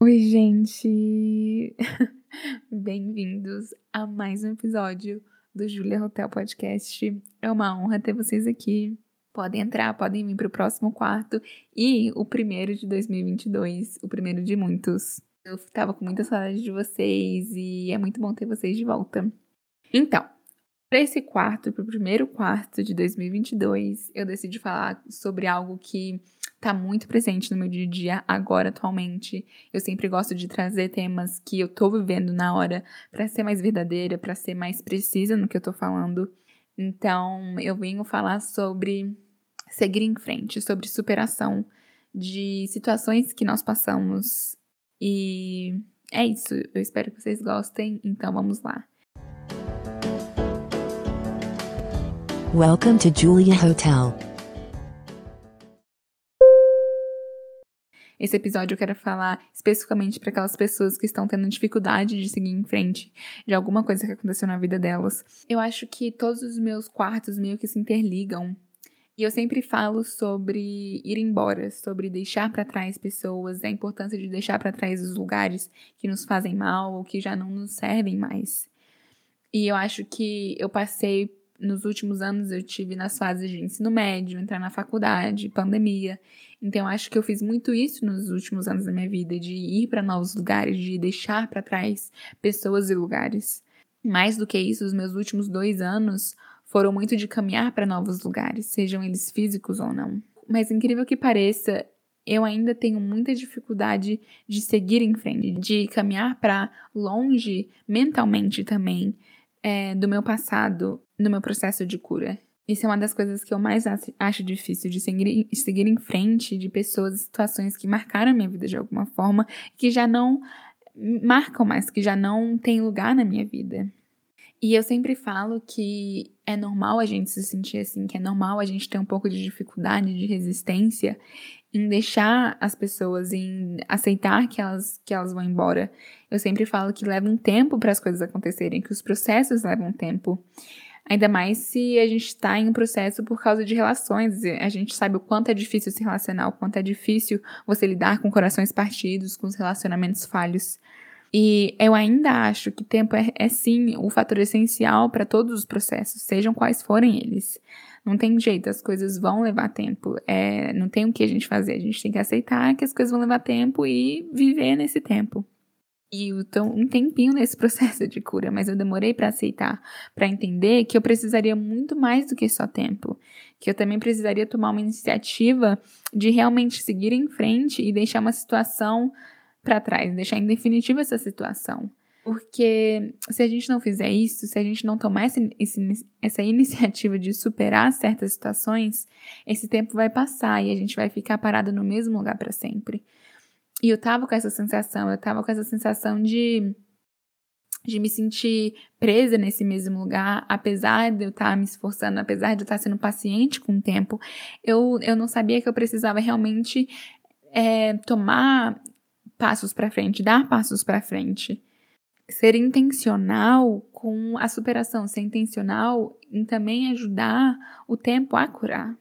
Oi, gente! Bem-vindos a mais um episódio do Julia Hotel Podcast. É uma honra ter vocês aqui. Podem entrar, podem vir para o próximo quarto e o primeiro de 2022, o primeiro de muitos. Eu estava com muita saudade de vocês e é muito bom ter vocês de volta. Então, para esse quarto, para o primeiro quarto de 2022, eu decidi falar sobre algo que está muito presente no meu dia a dia agora, atualmente. Eu sempre gosto de trazer temas que eu estou vivendo na hora para ser mais verdadeira, para ser mais precisa no que eu estou falando. Então, eu venho falar sobre seguir em frente, sobre superação de situações que nós passamos. E é isso. Eu espero que vocês gostem. Então, vamos lá. Welcome to Julia Hotel. Esse episódio eu quero falar especificamente para aquelas pessoas que estão tendo dificuldade de seguir em frente de alguma coisa que aconteceu na vida delas. Eu acho que todos os meus quartos meio que se interligam. E eu sempre falo sobre ir embora, sobre deixar para trás pessoas, a importância de deixar para trás os lugares que nos fazem mal ou que já não nos servem mais. E eu acho que eu passei nos últimos anos eu tive nas fases de ensino médio, entrar na faculdade, pandemia. Então acho que eu fiz muito isso nos últimos anos da minha vida, de ir para novos lugares, de deixar para trás pessoas e lugares. Mais do que isso, os meus últimos dois anos foram muito de caminhar para novos lugares, sejam eles físicos ou não. Mas incrível que pareça, eu ainda tenho muita dificuldade de seguir em frente, de caminhar para longe mentalmente também é, do meu passado no meu processo de cura. Isso é uma das coisas que eu mais acho difícil de seguir, seguir em frente de pessoas e situações que marcaram a minha vida de alguma forma, que já não marcam mais, que já não têm lugar na minha vida. E eu sempre falo que é normal a gente se sentir assim, que é normal a gente ter um pouco de dificuldade, de resistência em deixar as pessoas, em aceitar que elas, que elas vão embora. Eu sempre falo que leva um tempo para as coisas acontecerem, que os processos levam tempo. Ainda mais se a gente está em um processo por causa de relações. A gente sabe o quanto é difícil se relacionar, o quanto é difícil você lidar com corações partidos, com os relacionamentos falhos. E eu ainda acho que tempo é, é sim o fator essencial para todos os processos, sejam quais forem eles. Não tem jeito, as coisas vão levar tempo. É, não tem o que a gente fazer, a gente tem que aceitar que as coisas vão levar tempo e viver nesse tempo. E tô um tempinho nesse processo de cura, mas eu demorei para aceitar, para entender que eu precisaria muito mais do que só tempo, que eu também precisaria tomar uma iniciativa de realmente seguir em frente e deixar uma situação para trás, deixar em definitivo essa situação. Porque se a gente não fizer isso, se a gente não tomar essa, essa iniciativa de superar certas situações, esse tempo vai passar e a gente vai ficar parado no mesmo lugar para sempre. E eu tava com essa sensação, eu tava com essa sensação de de me sentir presa nesse mesmo lugar, apesar de eu estar tá me esforçando, apesar de eu estar tá sendo paciente com o tempo, eu, eu não sabia que eu precisava realmente é, tomar passos para frente, dar passos para frente. Ser intencional com a superação, ser intencional em também ajudar o tempo a curar.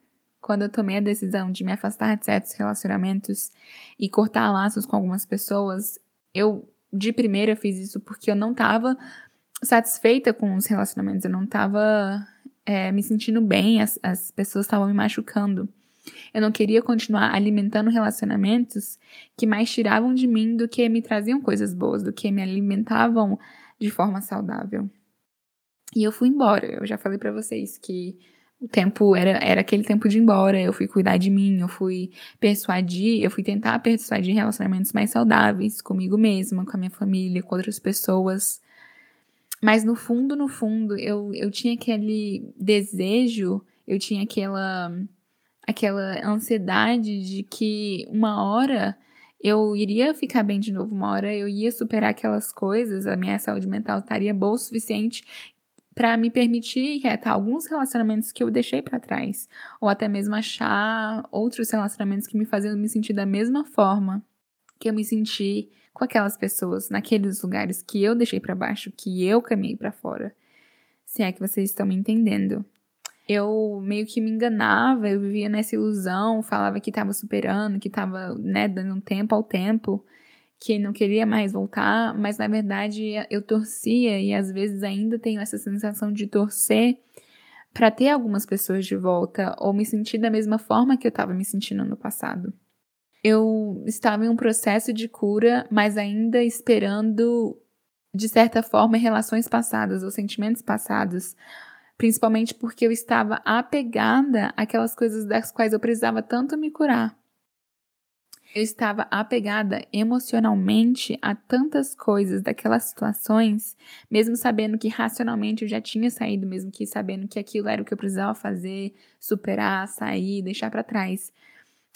Quando eu tomei a decisão de me afastar de certos relacionamentos e cortar laços com algumas pessoas, eu de primeira fiz isso porque eu não estava satisfeita com os relacionamentos, eu não estava é, me sentindo bem, as, as pessoas estavam me machucando. Eu não queria continuar alimentando relacionamentos que mais tiravam de mim do que me traziam coisas boas, do que me alimentavam de forma saudável. E eu fui embora. Eu já falei para vocês que o tempo era, era aquele tempo de ir embora. Eu fui cuidar de mim, eu fui persuadir, eu fui tentar persuadir relacionamentos mais saudáveis comigo mesma, com a minha família, com outras pessoas. Mas no fundo, no fundo, eu, eu tinha aquele desejo, eu tinha aquela aquela ansiedade de que uma hora eu iria ficar bem de novo, uma hora eu ia superar aquelas coisas, a minha saúde mental estaria boa o suficiente para me permitir retar alguns relacionamentos que eu deixei para trás, ou até mesmo achar outros relacionamentos que me faziam me sentir da mesma forma que eu me senti com aquelas pessoas, naqueles lugares que eu deixei para baixo, que eu caminhei para fora. Se é que vocês estão me entendendo eu meio que me enganava, eu vivia nessa ilusão, falava que estava superando, que estava, né, dando tempo ao tempo. Que não queria mais voltar, mas na verdade eu torcia e às vezes ainda tenho essa sensação de torcer para ter algumas pessoas de volta ou me sentir da mesma forma que eu estava me sentindo no passado. Eu estava em um processo de cura, mas ainda esperando, de certa forma, relações passadas ou sentimentos passados, principalmente porque eu estava apegada àquelas coisas das quais eu precisava tanto me curar. Eu estava apegada emocionalmente a tantas coisas daquelas situações, mesmo sabendo que racionalmente eu já tinha saído, mesmo que sabendo que aquilo era o que eu precisava fazer, superar, sair, deixar para trás.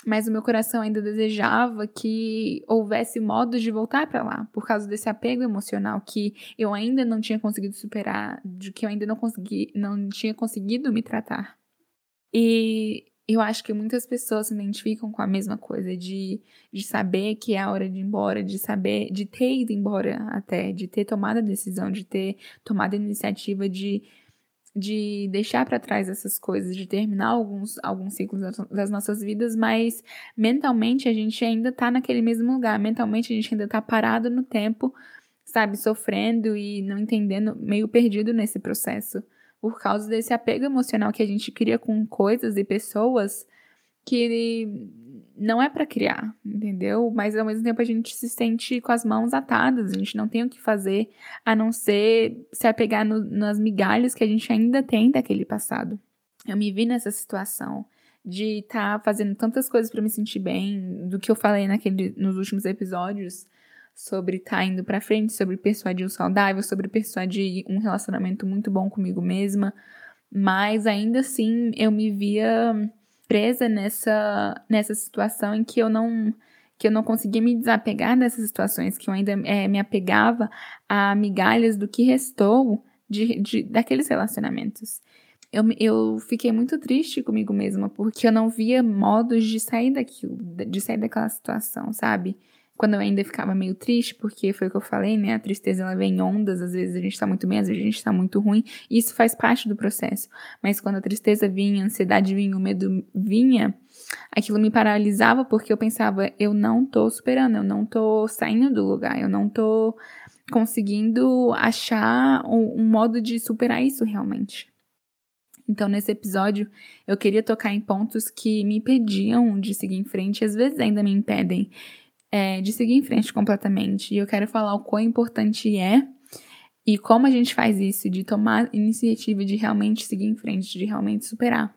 Mas o meu coração ainda desejava que houvesse modos de voltar para lá, por causa desse apego emocional que eu ainda não tinha conseguido superar, de que eu ainda não consegui, não tinha conseguido me tratar. E eu acho que muitas pessoas se identificam com a mesma coisa, de, de saber que é a hora de ir embora, de saber, de ter ido embora até, de ter tomado a decisão, de ter tomado a iniciativa de, de deixar para trás essas coisas, de terminar alguns, alguns ciclos das nossas vidas, mas mentalmente a gente ainda tá naquele mesmo lugar, mentalmente a gente ainda tá parado no tempo, sabe, sofrendo e não entendendo, meio perdido nesse processo por causa desse apego emocional que a gente cria com coisas e pessoas que não é para criar, entendeu? Mas ao mesmo tempo a gente se sente com as mãos atadas, a gente não tem o que fazer a não ser se apegar no, nas migalhas que a gente ainda tem daquele passado. Eu me vi nessa situação de estar tá fazendo tantas coisas para me sentir bem, do que eu falei naquele, nos últimos episódios, sobre estar tá indo para frente, sobre persuadir o saudável, sobre persuadir um relacionamento muito bom comigo mesma, mas ainda assim eu me via presa nessa nessa situação em que eu não que eu não conseguia me desapegar dessas situações, que eu ainda é, me apegava a migalhas do que restou de, de, daqueles relacionamentos. Eu, eu fiquei muito triste comigo mesma, porque eu não via modos de sair daquilo, de sair daquela situação, sabe? Quando eu ainda ficava meio triste, porque foi o que eu falei, né? A tristeza ela vem em ondas, às vezes a gente tá muito bem, às vezes a gente tá muito ruim, e isso faz parte do processo. Mas quando a tristeza vinha, a ansiedade vinha, o medo vinha, aquilo me paralisava porque eu pensava, eu não tô superando, eu não tô saindo do lugar, eu não tô conseguindo achar um, um modo de superar isso realmente. Então, nesse episódio, eu queria tocar em pontos que me impediam de seguir em frente, e às vezes ainda me impedem é, de seguir em frente completamente. E eu quero falar o quão importante é e como a gente faz isso, de tomar iniciativa de realmente seguir em frente, de realmente superar.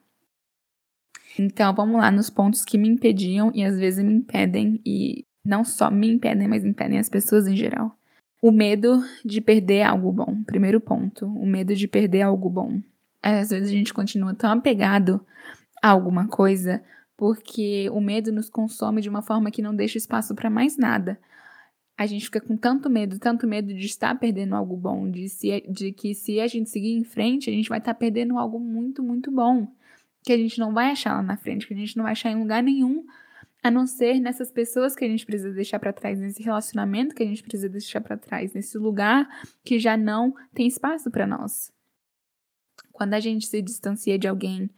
Então, vamos lá nos pontos que me impediam e às vezes me impedem, e não só me impedem, mas impedem as pessoas em geral. O medo de perder algo bom. Primeiro ponto, o medo de perder algo bom. Às vezes a gente continua tão apegado a alguma coisa porque o medo nos consome de uma forma que não deixa espaço para mais nada. A gente fica com tanto medo, tanto medo de estar perdendo algo bom, de, se, de que se a gente seguir em frente, a gente vai estar perdendo algo muito, muito bom, que a gente não vai achar lá na frente, que a gente não vai achar em lugar nenhum, a não ser nessas pessoas que a gente precisa deixar para trás, nesse relacionamento que a gente precisa deixar para trás, nesse lugar que já não tem espaço para nós. Quando a gente se distancia de alguém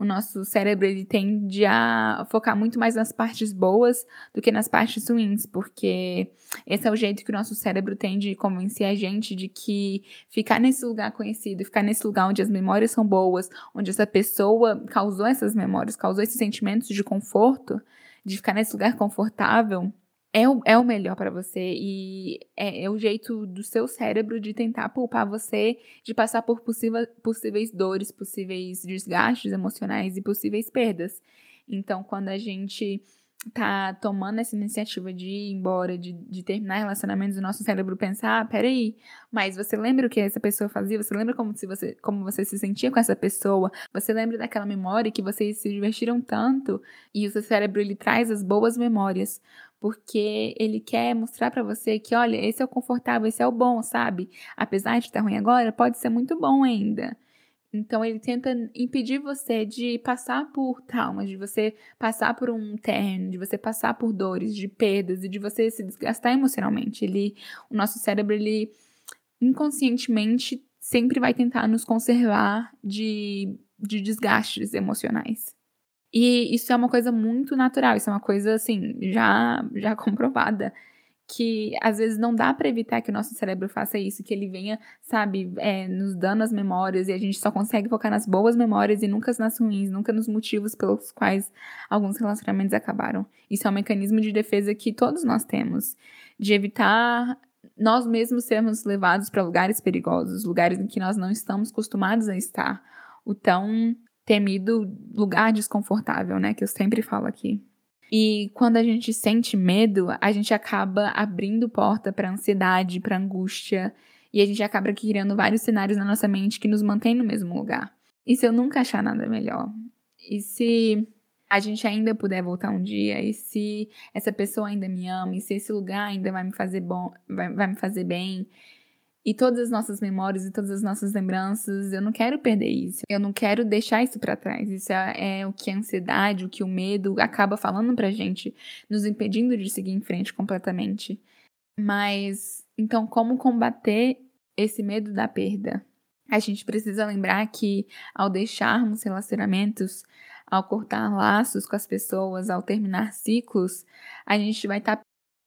o nosso cérebro ele tende a focar muito mais nas partes boas do que nas partes ruins, porque esse é o jeito que o nosso cérebro tem de convencer a gente de que ficar nesse lugar conhecido, ficar nesse lugar onde as memórias são boas, onde essa pessoa causou essas memórias, causou esses sentimentos de conforto, de ficar nesse lugar confortável, é o, é o melhor para você e é, é, o jeito do seu cérebro de tentar poupar você de passar por possível, possíveis dores, possíveis desgastes emocionais e possíveis perdas. Então, quando a gente tá tomando essa iniciativa de ir embora, de, de terminar relacionamentos, o nosso cérebro pensa, ah, peraí, mas você lembra o que essa pessoa fazia? Você lembra como, se você, como você se sentia com essa pessoa? Você lembra daquela memória que vocês se divertiram tanto? E o seu cérebro, ele traz as boas memórias porque ele quer mostrar para você que, olha, esse é o confortável, esse é o bom, sabe? Apesar de estar ruim agora, pode ser muito bom ainda. Então ele tenta impedir você de passar por traumas, de você passar por um término, de você passar por dores, de perdas e de você se desgastar emocionalmente. Ele, o nosso cérebro, ele inconscientemente sempre vai tentar nos conservar de, de desgastes emocionais. E isso é uma coisa muito natural, isso é uma coisa assim, já já comprovada que às vezes não dá para evitar que o nosso cérebro faça isso, que ele venha, sabe, é, nos dando as memórias e a gente só consegue focar nas boas memórias e nunca nas ruins, nunca nos motivos pelos quais alguns relacionamentos acabaram. Isso é um mecanismo de defesa que todos nós temos, de evitar nós mesmos sermos levados para lugares perigosos, lugares em que nós não estamos acostumados a estar, o tão temido lugar desconfortável, né, que eu sempre falo aqui. E quando a gente sente medo, a gente acaba abrindo porta para ansiedade, para angústia, e a gente acaba criando vários cenários na nossa mente que nos mantêm no mesmo lugar. E se eu nunca achar nada melhor? E se a gente ainda puder voltar um dia? E se essa pessoa ainda me ama? E se esse lugar ainda vai me fazer bom, vai, vai me fazer bem? E todas as nossas memórias e todas as nossas lembranças, eu não quero perder isso. Eu não quero deixar isso para trás. Isso é, é, o que a ansiedade, o que o medo acaba falando pra gente, nos impedindo de seguir em frente completamente. Mas então como combater esse medo da perda? A gente precisa lembrar que ao deixarmos relacionamentos, ao cortar laços com as pessoas, ao terminar ciclos, a gente vai estar tá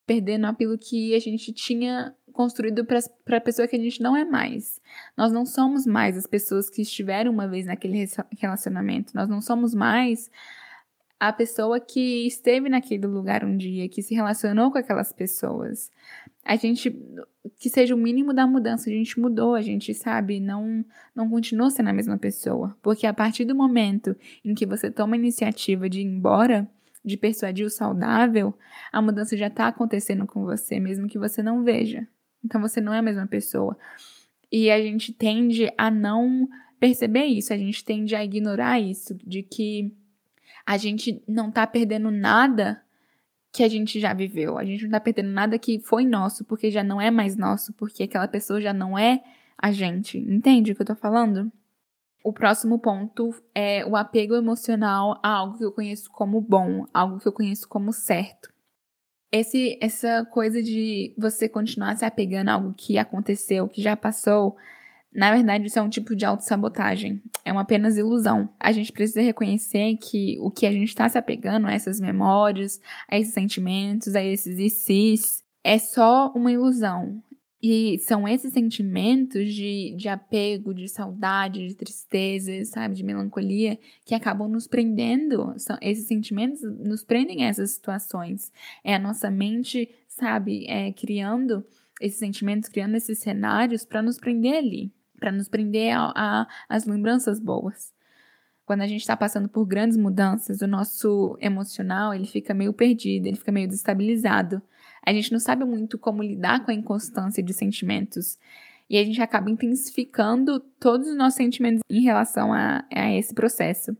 perdendo aquilo que a gente tinha construído para a pessoa que a gente não é mais. Nós não somos mais as pessoas que estiveram uma vez naquele relacionamento. Nós não somos mais a pessoa que esteve naquele lugar um dia, que se relacionou com aquelas pessoas. A gente que seja o mínimo da mudança, a gente mudou, a gente sabe, não não continuou sendo a mesma pessoa, porque a partir do momento em que você toma a iniciativa de ir embora, de persuadir o saudável, a mudança já está acontecendo com você, mesmo que você não veja. Então você não é a mesma pessoa. E a gente tende a não perceber isso, a gente tende a ignorar isso, de que a gente não tá perdendo nada que a gente já viveu. A gente não tá perdendo nada que foi nosso, porque já não é mais nosso, porque aquela pessoa já não é a gente. Entende o que eu tô falando? O próximo ponto é o apego emocional a algo que eu conheço como bom, algo que eu conheço como certo. Esse, essa coisa de você continuar se apegando a algo que aconteceu, que já passou, na verdade, isso é um tipo de autossabotagem. É uma apenas ilusão. A gente precisa reconhecer que o que a gente está se apegando a essas memórias, a esses sentimentos, a esses ICs, é só uma ilusão. E são esses sentimentos de, de apego, de saudade, de tristeza, sabe, de melancolia, que acabam nos prendendo. São, esses sentimentos nos prendem a essas situações. É a nossa mente, sabe, é, criando esses sentimentos, criando esses cenários para nos prender ali, para nos prender as lembranças boas. Quando a gente está passando por grandes mudanças, o nosso emocional ele fica meio perdido, ele fica meio destabilizado. A gente não sabe muito como lidar com a inconstância de sentimentos. E a gente acaba intensificando todos os nossos sentimentos em relação a, a esse processo.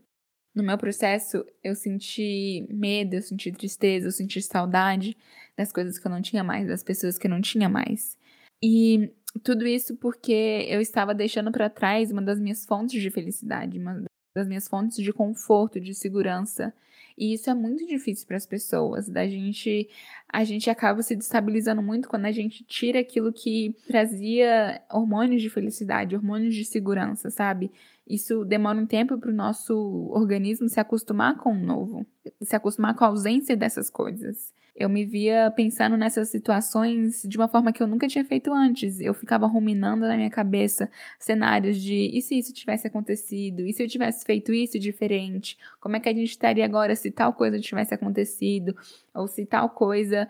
No meu processo, eu senti medo, eu senti tristeza, eu senti saudade das coisas que eu não tinha mais, das pessoas que eu não tinha mais. E tudo isso porque eu estava deixando para trás uma das minhas fontes de felicidade, uma das minhas fontes de conforto, de segurança. E isso é muito difícil para as pessoas. Da gente, a gente acaba se destabilizando muito quando a gente tira aquilo que trazia hormônios de felicidade, hormônios de segurança, sabe? Isso demora um tempo para o nosso organismo se acostumar com o novo, se acostumar com a ausência dessas coisas eu me via pensando nessas situações de uma forma que eu nunca tinha feito antes. Eu ficava ruminando na minha cabeça cenários de e se isso tivesse acontecido? E se eu tivesse feito isso diferente? Como é que a gente estaria agora se tal coisa tivesse acontecido? Ou se tal coisa,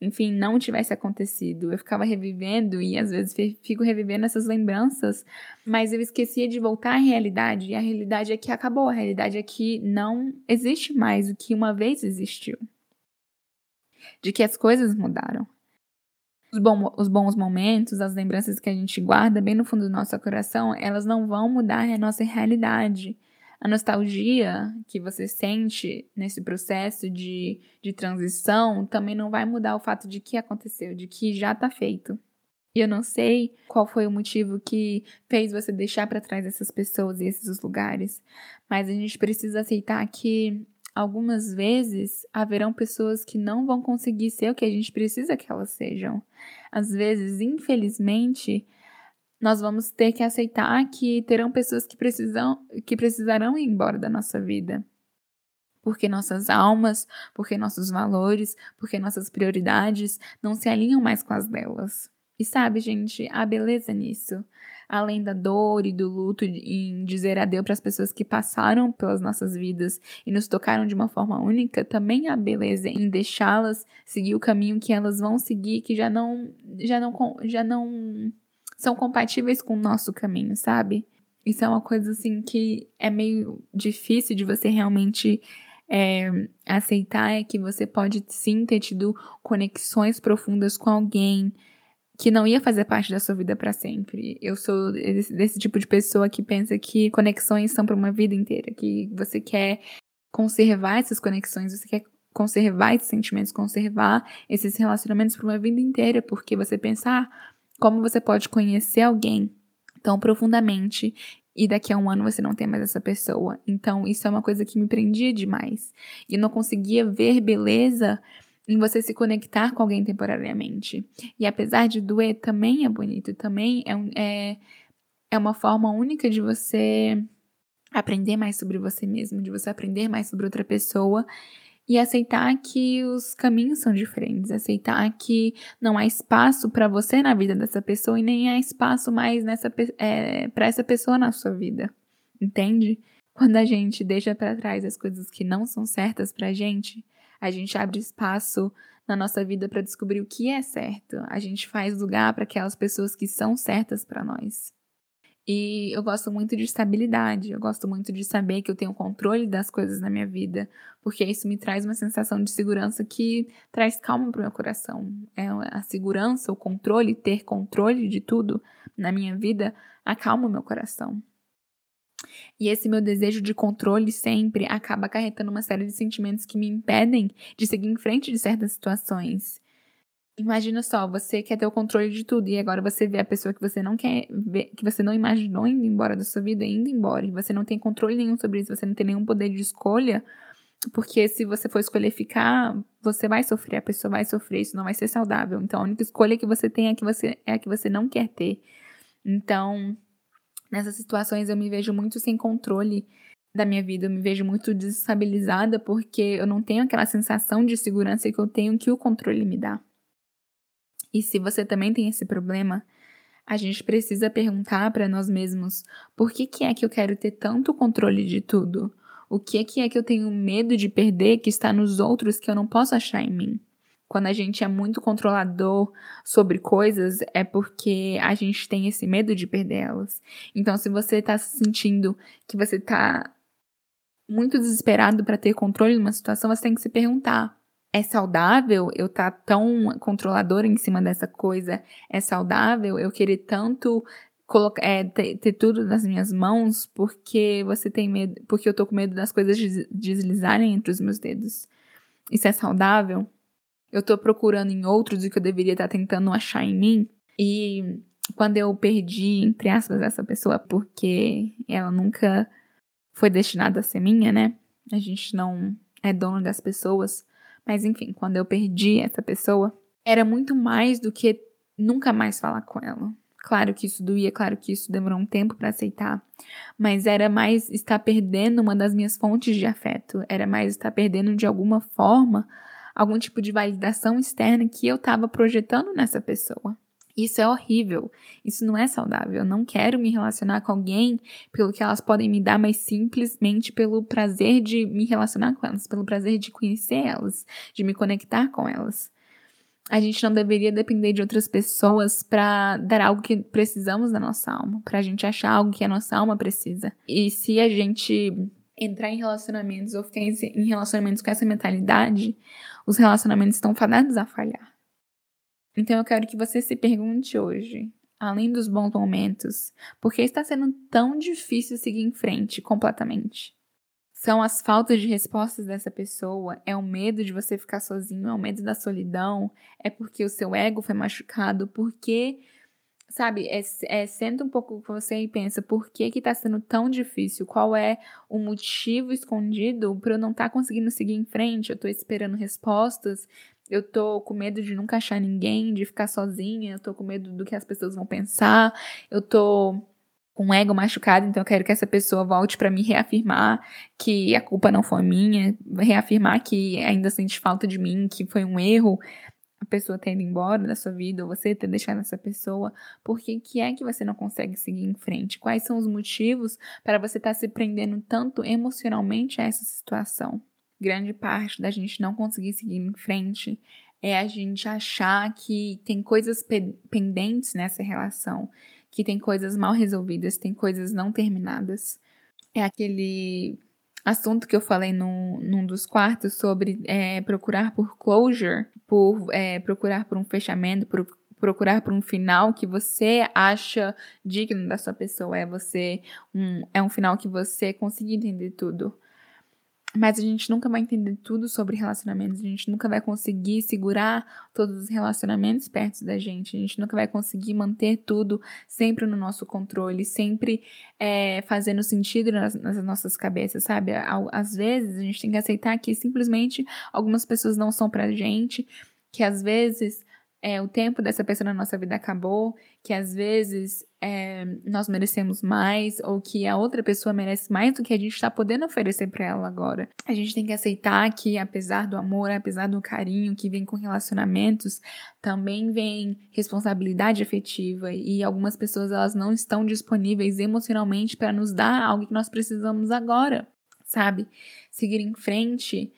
enfim, não tivesse acontecido? Eu ficava revivendo e às vezes fico revivendo essas lembranças, mas eu esquecia de voltar à realidade. E a realidade é que acabou, a realidade é que não existe mais o que uma vez existiu de que as coisas mudaram. Os, bom, os bons momentos, as lembranças que a gente guarda bem no fundo do nosso coração, elas não vão mudar a nossa realidade. A nostalgia que você sente nesse processo de, de transição também não vai mudar o fato de que aconteceu, de que já está feito. E eu não sei qual foi o motivo que fez você deixar para trás essas pessoas e esses lugares, mas a gente precisa aceitar que algumas vezes haverão pessoas que não vão conseguir ser o que a gente precisa que elas sejam. Às vezes, infelizmente, nós vamos ter que aceitar que terão pessoas que precisam que precisarão ir embora da nossa vida. porque nossas almas, porque nossos valores, porque nossas prioridades não se alinham mais com as delas. E sabe, gente, a beleza nisso, além da dor e do luto em dizer adeus para as pessoas que passaram pelas nossas vidas e nos tocaram de uma forma única, também há beleza em deixá-las seguir o caminho que elas vão seguir, que já não já não já não são compatíveis com o nosso caminho, sabe? Isso é uma coisa assim que é meio difícil de você realmente é, aceitar é que você pode sim ter tido conexões profundas com alguém que não ia fazer parte da sua vida para sempre. Eu sou desse, desse, tipo de pessoa que pensa que conexões são para uma vida inteira, que você quer conservar essas conexões, você quer conservar esses sentimentos, conservar esses relacionamentos para uma vida inteira, porque você pensar ah, como você pode conhecer alguém tão profundamente e daqui a um ano você não tem mais essa pessoa. Então, isso é uma coisa que me prendia demais. E não conseguia ver beleza em você se conectar com alguém temporariamente. E apesar de doer, também é bonito, também é, é, é uma forma única de você aprender mais sobre você mesmo, de você aprender mais sobre outra pessoa e aceitar que os caminhos são diferentes, aceitar que não há espaço para você na vida dessa pessoa e nem há espaço mais nessa é, para essa pessoa na sua vida, entende? Quando a gente deixa para trás as coisas que não são certas pra gente, a gente abre espaço na nossa vida para descobrir o que é certo. A gente faz lugar para aquelas pessoas que são certas para nós. E eu gosto muito de estabilidade, eu gosto muito de saber que eu tenho controle das coisas na minha vida, porque isso me traz uma sensação de segurança que traz calma para o meu coração. É a segurança, o controle, ter controle de tudo na minha vida acalma o meu coração. E esse meu desejo de controle sempre acaba acarretando uma série de sentimentos que me impedem de seguir em frente de certas situações. Imagina só, você quer ter o controle de tudo e agora você vê a pessoa que você não quer ver, que você não imaginou indo embora da sua vida, indo embora, e você não tem controle nenhum sobre isso, você não tem nenhum poder de escolha, porque se você for escolher ficar, você vai sofrer, a pessoa vai sofrer, isso não vai ser saudável. Então a única escolha que você tem é que você é a que você não quer ter. Então, nessas situações eu me vejo muito sem controle da minha vida, eu me vejo muito desestabilizada porque eu não tenho aquela sensação de segurança que eu tenho que o controle me dá. E se você também tem esse problema, a gente precisa perguntar para nós mesmos por que, que é que eu quero ter tanto controle de tudo? O que é que é que eu tenho medo de perder que está nos outros que eu não posso achar em mim? Quando a gente é muito controlador sobre coisas, é porque a gente tem esse medo de perder elas. Então, se você está se sentindo que você está muito desesperado para ter controle de uma situação, você tem que se perguntar: é saudável eu estar tá tão controladora em cima dessa coisa? É saudável eu querer tanto colocar, é, ter, ter, tudo nas minhas mãos porque você tem medo, porque eu tô com medo das coisas deslizarem entre os meus dedos? Isso é saudável? Eu tô procurando em outros o que eu deveria estar tá tentando achar em mim? E quando eu perdi, entre aspas, essa pessoa porque ela nunca foi destinada a ser minha, né? A gente não é dono das pessoas. Mas enfim, quando eu perdi essa pessoa, era muito mais do que nunca mais falar com ela. Claro que isso doía, claro que isso demorou um tempo para aceitar, mas era mais estar perdendo uma das minhas fontes de afeto, era mais estar perdendo de alguma forma algum tipo de validação externa que eu estava projetando nessa pessoa. Isso é horrível. Isso não é saudável. Eu não quero me relacionar com alguém pelo que elas podem me dar, mas simplesmente pelo prazer de me relacionar com elas, pelo prazer de conhecer elas, de me conectar com elas. A gente não deveria depender de outras pessoas para dar algo que precisamos da nossa alma, para a gente achar algo que a nossa alma precisa. E se a gente entrar em relacionamentos ou ficar em relacionamentos com essa mentalidade, os relacionamentos estão fadados a falhar. Então eu quero que você se pergunte hoje, além dos bons momentos, por que está sendo tão difícil seguir em frente completamente? São as faltas de respostas dessa pessoa? É o medo de você ficar sozinho? É o medo da solidão? É porque o seu ego foi machucado? Porque, sabe, é, é senta um pouco com você e pensa, por que que tá sendo tão difícil? Qual é o motivo escondido para eu não estar tá conseguindo seguir em frente? Eu tô esperando respostas eu tô com medo de nunca achar ninguém, de ficar sozinha, eu tô com medo do que as pessoas vão pensar, eu tô com o ego machucado, então eu quero que essa pessoa volte para me reafirmar que a culpa não foi minha, reafirmar que ainda sente falta de mim, que foi um erro a pessoa ter ido embora da sua vida, ou você ter deixado essa pessoa, por que, que é que você não consegue seguir em frente? Quais são os motivos para você estar tá se prendendo tanto emocionalmente a essa situação? Grande parte da gente não conseguir seguir em frente é a gente achar que tem coisas pendentes nessa relação que tem coisas mal resolvidas, tem coisas não terminadas. É aquele assunto que eu falei num, num dos quartos sobre é, procurar por closure, por é, procurar por um fechamento, por procurar por um final que você acha digno da sua pessoa. É você um, é um final que você conseguir entender tudo. Mas a gente nunca vai entender tudo sobre relacionamentos, a gente nunca vai conseguir segurar todos os relacionamentos perto da gente, a gente nunca vai conseguir manter tudo sempre no nosso controle, sempre é, fazendo sentido nas, nas, nossas cabeças, sabe? Às vezes a gente tem que aceitar que simplesmente algumas pessoas não são pra gente, que às vezes é, o tempo dessa pessoa na nossa vida acabou, que às vezes é, nós merecemos mais, ou que a outra pessoa merece mais do que a gente está podendo oferecer para ela agora. A gente tem que aceitar que, apesar do amor, apesar do carinho que vem com relacionamentos, também vem responsabilidade afetiva, e algumas pessoas elas não estão disponíveis emocionalmente para nos dar algo que nós precisamos agora, sabe? Seguir em frente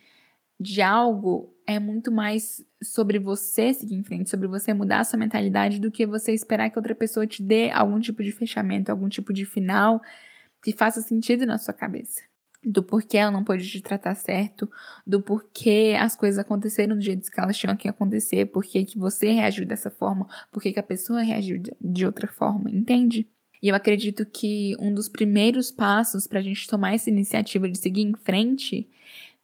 de algo é muito mais sobre você seguir em frente, sobre você mudar a sua mentalidade do que você esperar que outra pessoa te dê algum tipo de fechamento, algum tipo de final que faça sentido na sua cabeça. Do porquê ela não pode te tratar certo, do porquê as coisas aconteceram do jeito que elas tinham que acontecer, porquê que você reagiu dessa forma, porquê que a pessoa reagiu de outra forma, entende? E eu acredito que um dos primeiros passos para a gente tomar essa iniciativa de seguir em frente,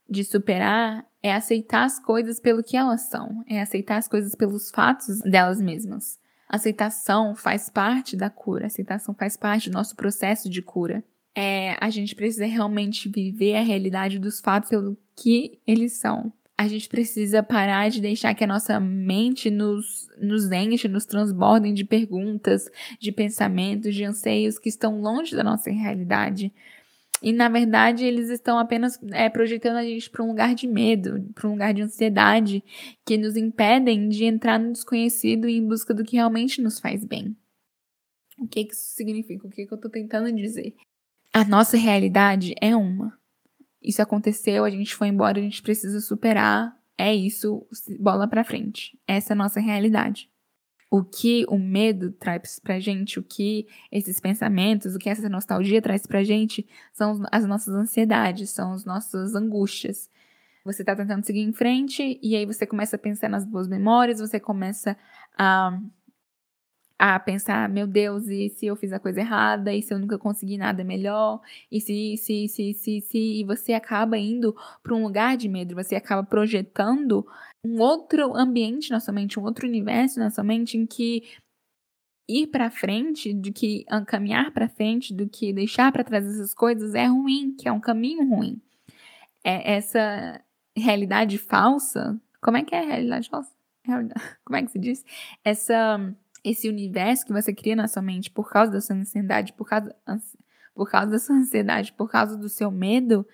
de superar, é aceitar as coisas pelo que elas são, é aceitar as coisas pelos fatos delas mesmas. Aceitação faz parte da cura, aceitação faz parte do nosso processo de cura. É, a gente precisa realmente viver a realidade dos fatos pelo que eles são. A gente precisa parar de deixar que a nossa mente nos, nos enche, nos transbordem de perguntas, de pensamentos, de anseios que estão longe da nossa realidade. E na verdade eles estão apenas é, projetando a gente para um lugar de medo, para um lugar de ansiedade, que nos impedem de entrar no desconhecido e em busca do que realmente nos faz bem. O que, que isso significa? O que, que eu estou tentando dizer? A nossa realidade é uma. Isso aconteceu, a gente foi embora, a gente precisa superar. É isso, bola para frente. Essa é a nossa realidade o que o medo traz pra gente, o que esses pensamentos, o que essa nostalgia traz pra gente, são as nossas ansiedades, são as nossas angústias. Você tá tentando seguir em frente e aí você começa a pensar nas boas memórias, você começa a a pensar, meu Deus, e se eu fiz a coisa errada, e se eu nunca consegui nada melhor, e se, se, se, se, se, e você acaba indo para um lugar de medo, você acaba projetando um outro ambiente na sua mente, um outro universo na sua mente em que ir para frente, do que caminhar para frente, do que deixar para trás essas coisas é ruim, que é um caminho ruim. É essa realidade falsa, como é que é a realidade falsa? Como é que se diz? Essa esse universo que você cria na sua mente por causa da sua ansiedade, por causa, por causa da sua ansiedade, por causa do seu medo,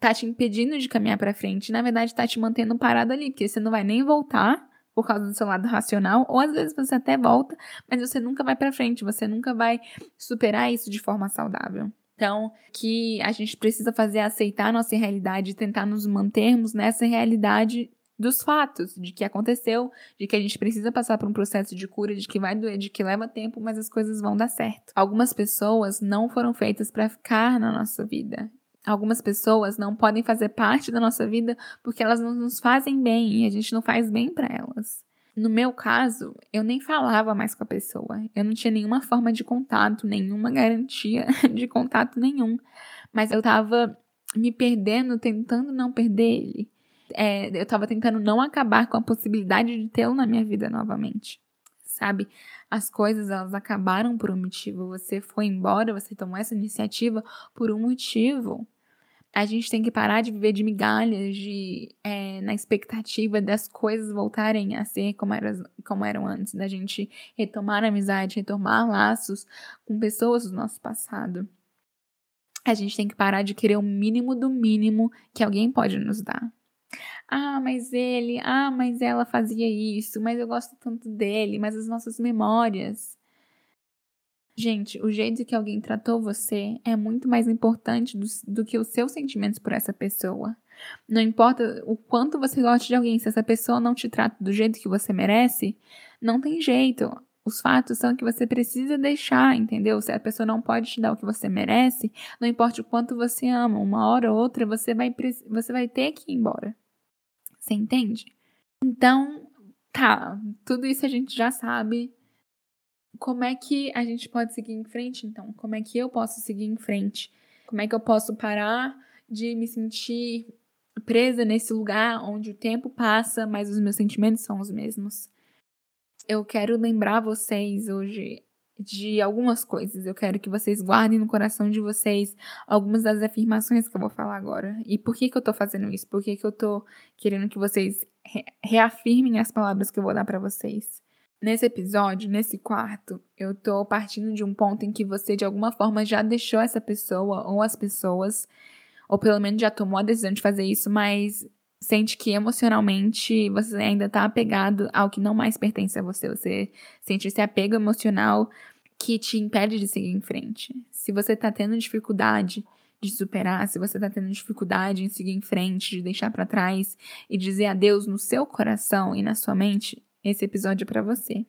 tá te impedindo de caminhar para frente. Na verdade, tá te mantendo parado ali, porque você não vai nem voltar por causa do seu lado racional, ou às vezes você até volta, mas você nunca vai para frente, você nunca vai superar isso de forma saudável. Então, que a gente precisa fazer é aceitar a nossa realidade e tentar nos mantermos nessa realidade dos fatos, de que aconteceu, de que a gente precisa passar por um processo de cura, de que vai doer, de que leva tempo, mas as coisas vão dar certo. Algumas pessoas não foram feitas para ficar na nossa vida. Algumas pessoas não podem fazer parte da nossa vida porque elas não nos fazem bem e a gente não faz bem para elas. No meu caso, eu nem falava mais com a pessoa. Eu não tinha nenhuma forma de contato, nenhuma garantia de contato nenhum. Mas eu tava me perdendo, tentando não perder ele é, eu tava tentando não acabar com a possibilidade de tê-lo na minha vida novamente. Sabe? As coisas, elas acabaram por um motivo. Você foi embora, você tomou essa iniciativa por um motivo. A gente tem que parar de viver de migalhas, de é, na expectativa das coisas voltarem a ser como, como eram antes, da gente retomar amizade, retomar laços com pessoas do nosso passado. A gente tem que parar de querer o mínimo do mínimo que alguém pode nos dar. Ah, mas ele, ah, mas ela fazia isso, mas eu gosto tanto dele, mas as nossas memórias. Gente, o jeito que alguém tratou você é muito mais importante do, do, que os seus sentimentos por essa pessoa. Não importa o quanto você gosta de alguém, se essa pessoa não te trata do jeito que você merece, não tem jeito. Os fatos são que você precisa deixar, entendeu? Se a pessoa não pode te dar o que você merece, não importa o quanto você ama, uma hora ou outra você vai, você vai ter que ir embora. Você entende? Então, tá, tudo isso a gente já sabe como é que a gente pode seguir em frente, então? Como é que eu posso seguir em frente? Como é que eu posso parar de me sentir presa nesse lugar onde o tempo passa, mas os meus sentimentos são os mesmos? Eu quero lembrar vocês hoje de algumas coisas. Eu quero que vocês guardem no coração de vocês algumas das afirmações que eu vou falar agora. E por que, que eu tô fazendo isso? Por que, que eu tô querendo que vocês reafirmem as palavras que eu vou dar para vocês? Nesse episódio, nesse quarto, eu tô partindo de um ponto em que você de alguma forma já deixou essa pessoa ou as pessoas, ou pelo menos já tomou a decisão de fazer isso, mas sente que emocionalmente você ainda tá apegado ao que não mais pertence a você. Você sente esse apego emocional que te impede de seguir em frente. Se você tá tendo dificuldade de superar, se você tá tendo dificuldade em seguir em frente, de deixar para trás e dizer adeus no seu coração e na sua mente, esse episódio é para você.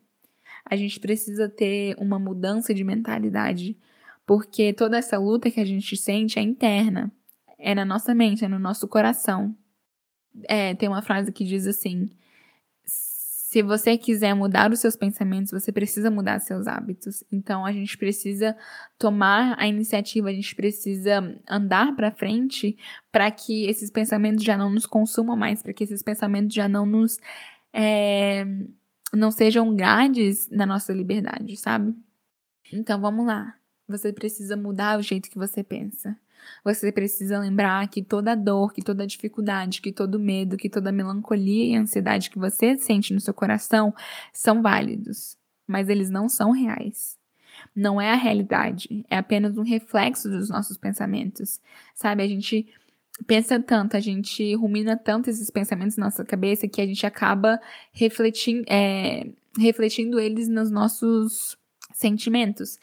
A gente precisa ter uma mudança de mentalidade, porque toda essa luta que a gente sente é interna, é na nossa mente, é no nosso coração. É, tem uma frase que diz assim: se você quiser mudar os seus pensamentos, você precisa mudar seus hábitos. Então a gente precisa tomar a iniciativa, a gente precisa andar para frente para que esses pensamentos já não nos consumam mais, para que esses pensamentos já não nos é, não sejam grades na nossa liberdade, sabe? Então vamos lá. Você precisa mudar o jeito que você pensa. Você precisa lembrar que toda dor, que toda dificuldade, que todo medo, que toda melancolia e ansiedade que você sente no seu coração são válidos, mas eles não são reais. Não é a realidade, é apenas um reflexo dos nossos pensamentos. Sabe, a gente pensa tanto, a gente rumina tanto esses pensamentos na nossa cabeça que a gente acaba refletindo, é, refletindo eles nos nossos sentimentos.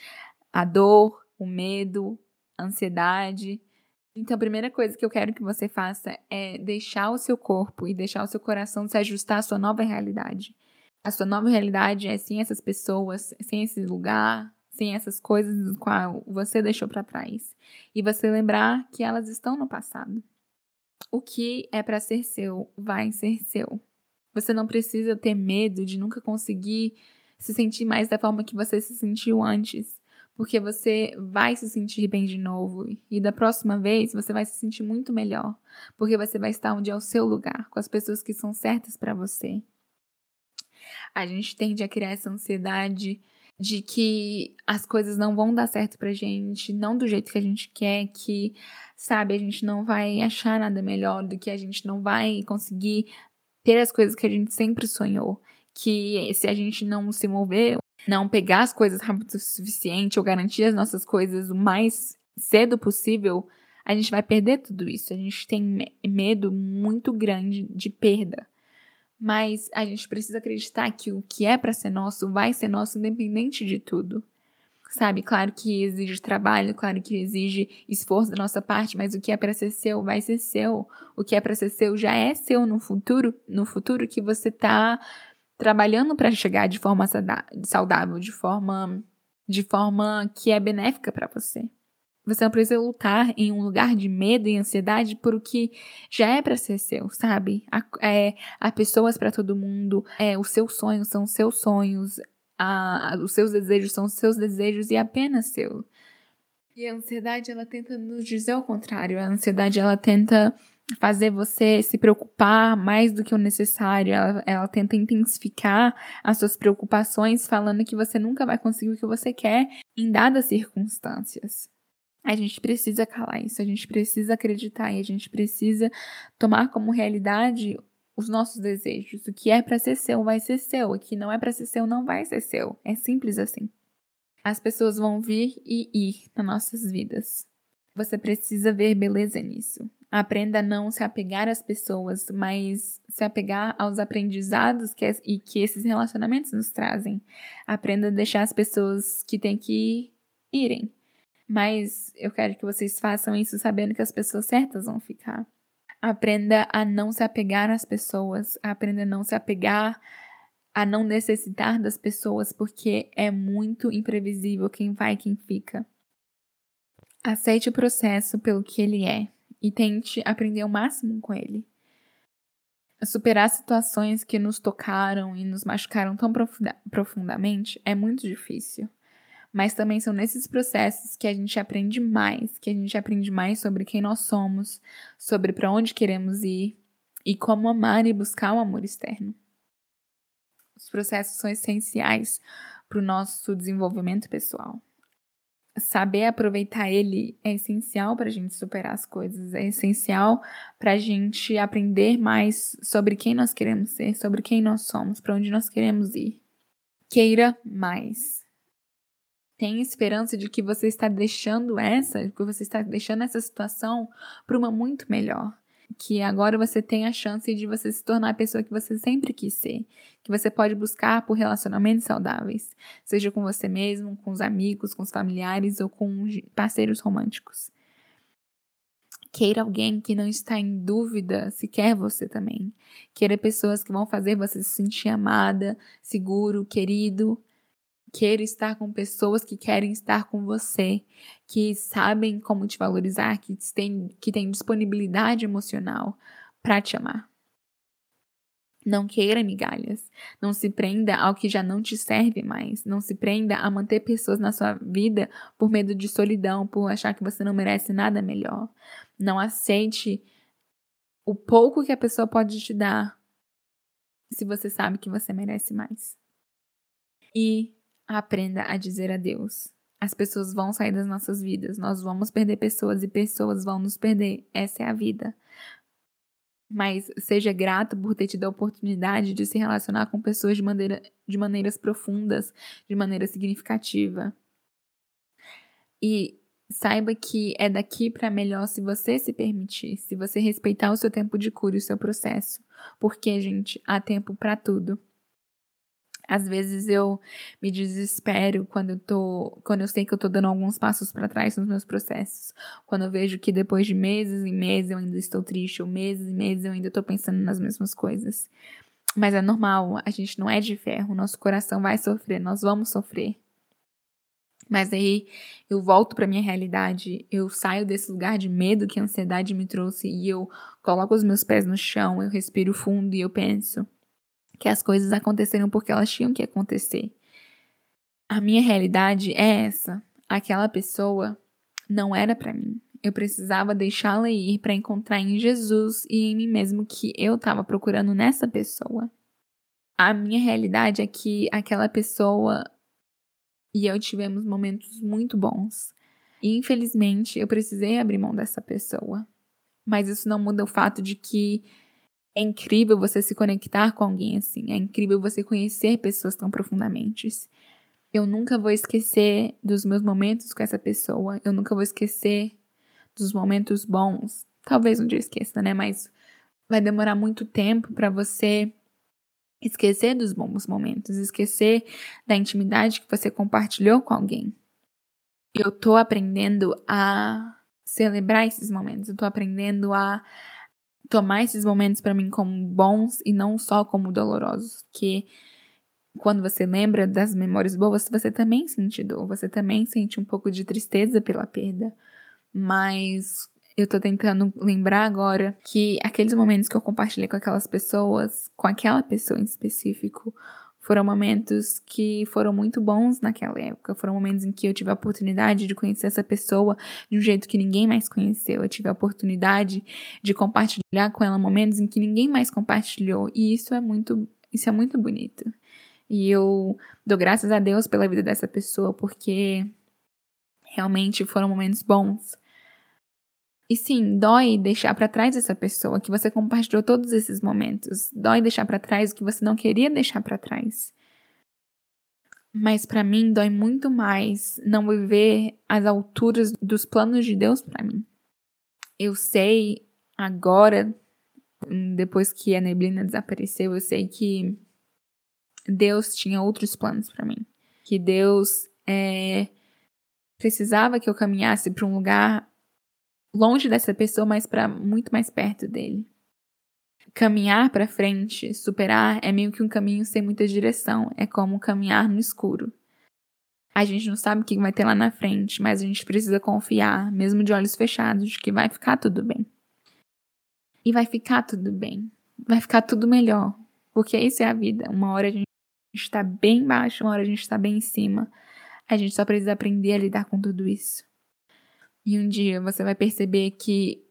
A dor, o medo, ansiedade. Então, a primeira coisa que eu quero que você faça é deixar o seu corpo e deixar o seu coração se ajustar à sua nova realidade. A sua nova realidade é sem essas pessoas, sem esse lugar, sem essas coisas do qual você deixou para trás. E você lembrar que elas estão no passado. O que é para ser seu vai ser seu. Você não precisa ter medo de nunca conseguir se sentir mais da forma que você se sentiu antes, porque você vai se sentir bem de novo e da próxima vez você vai se sentir muito melhor, porque você vai estar onde é o seu lugar, com as pessoas que são certas para você. A gente tende a criar essa ansiedade de que as coisas não vão dar certo pra gente, não do jeito que a gente quer, que, sabe, a gente não vai achar nada melhor, do que a gente não vai conseguir ter as coisas que a gente sempre sonhou. Que se a gente não se mover, não pegar as coisas rápido o suficiente ou garantir as nossas coisas o mais cedo possível, a gente vai perder tudo isso. A gente tem medo muito grande de perda. Mas a gente precisa acreditar que o que é para ser nosso vai ser nosso independente de tudo. Sabe? Claro que exige trabalho, claro que exige esforço da nossa parte, mas o que é para ser seu vai ser seu. O que é para ser seu já é seu no futuro, no futuro que você tá trabalhando para chegar de forma saudável, de forma de forma que é benéfica para você. Você não precisa lutar em um lugar de medo e ansiedade por o que já é para ser seu, sabe? Há, é, há pessoas para todo mundo, é, os seus sonhos são seus sonhos, a, os seus desejos são seus desejos e apenas seu. E a ansiedade, ela tenta nos dizer o contrário. A ansiedade, ela tenta fazer você se preocupar mais do que o necessário. Ela, ela, tenta intensificar as suas preocupações, falando que você nunca vai conseguir o que você quer em dadas circunstâncias. A gente precisa calar isso, a gente precisa acreditar e a gente precisa tomar como realidade os nossos desejos. O que é para ser seu vai ser seu, o que não é para ser seu não vai ser seu. É simples assim. As pessoas vão vir e ir nas nossas vidas. Você precisa ver beleza nisso. Aprenda a não se apegar às pessoas, mas se apegar aos aprendizados que, e que esses relacionamentos nos trazem. Aprenda a deixar as pessoas que têm que irem. Mas eu quero que vocês façam isso sabendo que as pessoas certas vão ficar. Aprenda a não se apegar às pessoas, aprenda a não se apegar, a não necessitar das pessoas, porque é muito imprevisível quem vai e quem fica. Aceite o processo pelo que ele é e tente aprender o máximo com ele. Superar situações que nos tocaram e nos machucaram tão profundamente é muito difícil. Mas também são nesses processos que a gente aprende mais, que a gente aprende mais sobre quem nós somos, sobre para onde queremos ir e como amar e buscar o amor externo. Os processos são essenciais para o nosso desenvolvimento pessoal. Saber aproveitar ele é essencial para a gente superar as coisas, é essencial para a gente aprender mais sobre quem nós queremos ser, sobre quem nós somos, para onde nós queremos ir. Queira mais tem esperança de que você está deixando essa, que você está deixando essa situação para uma muito melhor. Que agora você tem a chance de você se tornar a pessoa que você sempre quis ser. Que você pode buscar por relacionamentos saudáveis. Seja com você mesmo, com os amigos, com os familiares ou com parceiros românticos. Queira alguém que não está em dúvida se quer você também. Queira pessoas que vão fazer você se sentir amada, seguro, querido queira estar com pessoas que querem estar com você, que sabem como te valorizar, que têm, que têm disponibilidade emocional para te amar. Não queira migalhas. Não se prenda ao que já não te serve mais. Não se prenda a manter pessoas na sua vida por medo de solidão, por achar que você não merece nada melhor. Não aceite o pouco que a pessoa pode te dar se você sabe que você merece mais. E Aprenda a dizer adeus. As pessoas vão sair das nossas vidas, nós vamos perder pessoas e pessoas vão nos perder. Essa é a vida. Mas seja grato por ter tido a oportunidade de se relacionar com pessoas de, maneira, de maneiras profundas, de maneira significativa. E saiba que é daqui para melhor se você se permitir, se você respeitar o seu tempo de cura e o seu processo. Porque, gente, há tempo para tudo. Às vezes eu me desespero quando eu tô, quando eu sei que eu tô dando alguns passos para trás nos meus processos. Quando eu vejo que depois de meses e meses eu ainda estou triste, ou meses e meses eu ainda tô pensando nas mesmas coisas. Mas é normal, a gente não é de ferro, nosso coração vai sofrer, nós vamos sofrer. Mas aí eu volto para minha realidade, eu saio desse lugar de medo que a ansiedade me trouxe e eu coloco os meus pés no chão, eu respiro fundo e eu penso: que as coisas aconteceram porque elas tinham que acontecer. A minha realidade é essa. Aquela pessoa não era para mim. Eu precisava deixá-la ir para encontrar em Jesus e em mim mesmo que eu estava procurando nessa pessoa. A minha realidade é que aquela pessoa e eu tivemos momentos muito bons. E infelizmente eu precisei abrir mão dessa pessoa. Mas isso não muda o fato de que é incrível você se conectar com alguém assim. É incrível você conhecer pessoas tão profundamente. Eu nunca vou esquecer dos meus momentos com essa pessoa. Eu nunca vou esquecer dos momentos bons. Talvez um dia esqueça, né? Mas vai demorar muito tempo para você esquecer dos bons momentos, esquecer da intimidade que você compartilhou com alguém. Eu tô aprendendo a celebrar esses momentos. Eu tô aprendendo a tomar esses momentos para mim como bons e não só como dolorosos, que quando você lembra das memórias boas, você também sente dor, você também sente um pouco de tristeza pela perda, mas eu tô tentando lembrar agora que aqueles momentos que eu compartilhei com aquelas pessoas, com aquela pessoa em específico, foram momentos que foram muito bons naquela época. Foram momentos em que eu tive a oportunidade de conhecer essa pessoa de um jeito que ninguém mais conheceu. Eu tive a oportunidade de compartilhar com ela momentos em que ninguém mais compartilhou. E isso é muito, isso é muito bonito. E eu dou graças a Deus pela vida dessa pessoa, porque realmente foram momentos bons. E sim, dói deixar para trás essa pessoa que você compartilhou todos esses momentos. Dói deixar para trás o que você não queria deixar para trás. Mas para mim dói muito mais não viver as alturas dos planos de Deus para mim. Eu sei agora, depois que a neblina desapareceu, eu sei que Deus tinha outros planos para mim. Que Deus é, precisava que eu caminhasse para um lugar longe dessa pessoa, mas para muito mais perto dele. Caminhar para frente, superar, é meio que um caminho sem muita direção. É como caminhar no escuro. A gente não sabe o que vai ter lá na frente, mas a gente precisa confiar, mesmo de olhos fechados, que vai ficar tudo bem. E vai ficar tudo bem. Vai ficar tudo melhor. Porque isso é a vida. Uma hora a gente está bem baixo, uma hora a gente está bem em cima. A gente só precisa aprender a lidar com tudo isso. E um dia você vai perceber que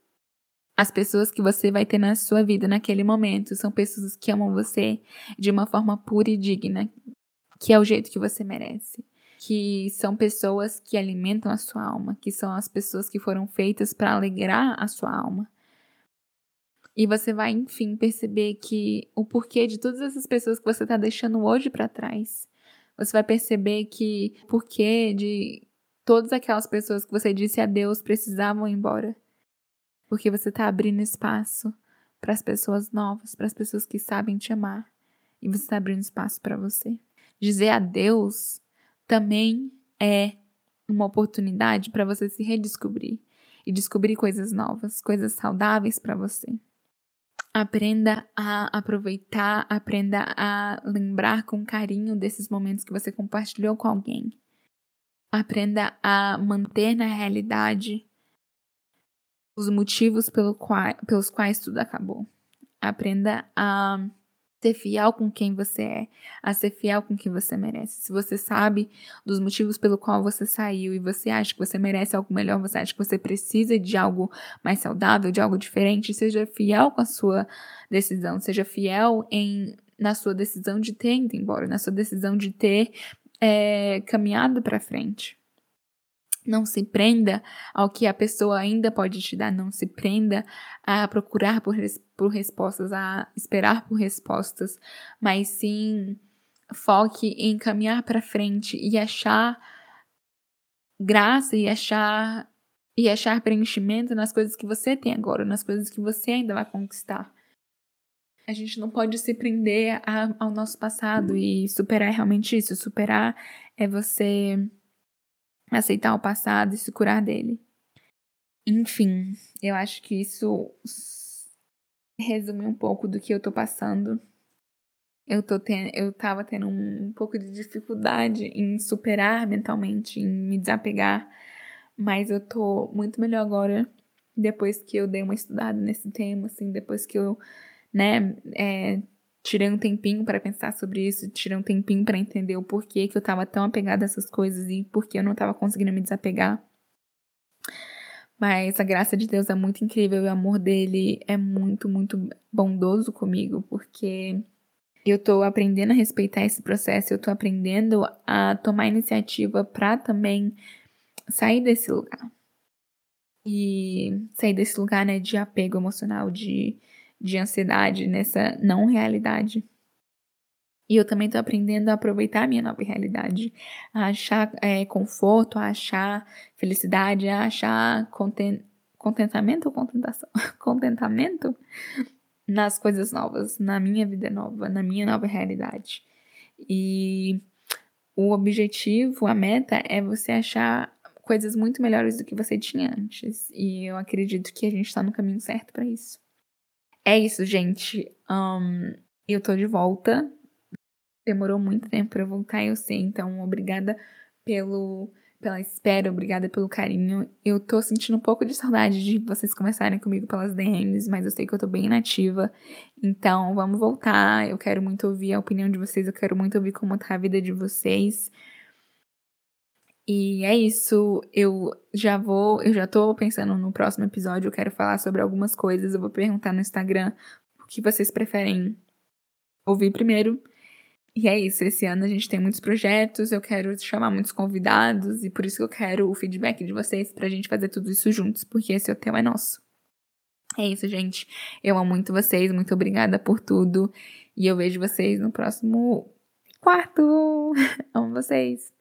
as pessoas que você vai ter na sua vida naquele momento são pessoas que amam você de uma forma pura e digna, que é o jeito que você merece. Que são pessoas que alimentam a sua alma, que são as pessoas que foram feitas para alegrar a sua alma. E você vai, enfim, perceber que o porquê de todas essas pessoas que você está deixando hoje para trás. Você vai perceber que o porquê de todas aquelas pessoas que você disse adeus precisavam ir embora. Porque você está abrindo espaço para as pessoas novas, para as pessoas que sabem te amar. E você está abrindo espaço para você. Dizer adeus também é uma oportunidade para você se redescobrir e descobrir coisas novas, coisas saudáveis para você. Aprenda a aproveitar, aprenda a lembrar com carinho desses momentos que você compartilhou com alguém. Aprenda a manter na realidade os motivos pelo qual, pelos quais tudo acabou. Aprenda a ser fiel com quem você é, a ser fiel com quem você merece. Se você sabe dos motivos pelo qual você saiu e você acha que você merece algo melhor, você acha que você precisa de algo mais saudável, de algo diferente, seja fiel com a sua decisão, seja fiel em na sua decisão de ter ido embora, na sua decisão de ter é, caminhado para frente. Não se prenda ao que a pessoa ainda pode te dar, não se prenda a procurar por, por respostas, a esperar por respostas, mas sim foque em caminhar para frente e achar graça e achar e achar preenchimento nas coisas que você tem agora, nas coisas que você ainda vai conquistar. A gente não pode se prender a, ao nosso passado e superar é realmente isso. Superar é você aceitar o passado e se curar dele. Enfim, eu acho que isso resume um pouco do que eu tô passando. Eu, tô ten eu tava tendo um, pouco de dificuldade em superar mentalmente, em me desapegar, mas eu tô muito melhor agora, depois que eu dei uma estudada nesse tema, assim, depois que eu né, é, tirei um tempinho para pensar sobre isso, tirei um tempinho para entender o porquê que eu estava tão apegada a essas coisas e porquê eu não estava conseguindo me desapegar. Mas a graça de Deus é muito incrível e o amor dele é muito, muito bondoso comigo, porque eu tô aprendendo a respeitar esse processo, eu tô aprendendo a tomar iniciativa para também sair desse lugar. E sair desse lugar, né, de apego emocional, de de ansiedade nessa não realidade. E eu também tô aprendendo a aproveitar a minha nova realidade, a achar é, conforto, a achar felicidade, a achar content... contentamento ou contentação? contentamento nas coisas novas, na minha vida nova, na minha nova realidade. E o objetivo, a meta é você achar coisas muito melhores do que você tinha antes. E eu acredito que a gente está no caminho certo para isso. É isso, gente. Um, eu tô de volta. Demorou muito tempo para voltar, eu sei. Então, obrigada pelo pela espera, obrigada pelo carinho. Eu tô sentindo um pouco de saudade de vocês conversarem comigo pelas DMs, mas eu sei que eu tô bem inativa. Então, vamos voltar. Eu quero muito ouvir a opinião de vocês, eu quero muito ouvir como tá a vida de vocês. E é isso, eu já vou, eu já tô pensando no próximo episódio, eu quero falar sobre algumas coisas, eu vou perguntar no Instagram o que vocês preferem ouvir primeiro. E é isso, esse ano a gente tem muitos projetos, eu quero chamar muitos convidados e por isso que eu quero o feedback de vocês pra gente fazer tudo isso juntos, porque esse hotel é nosso. É isso, gente. Eu amo muito vocês, muito obrigada por tudo. E eu vejo vocês no próximo quarto. amo vocês.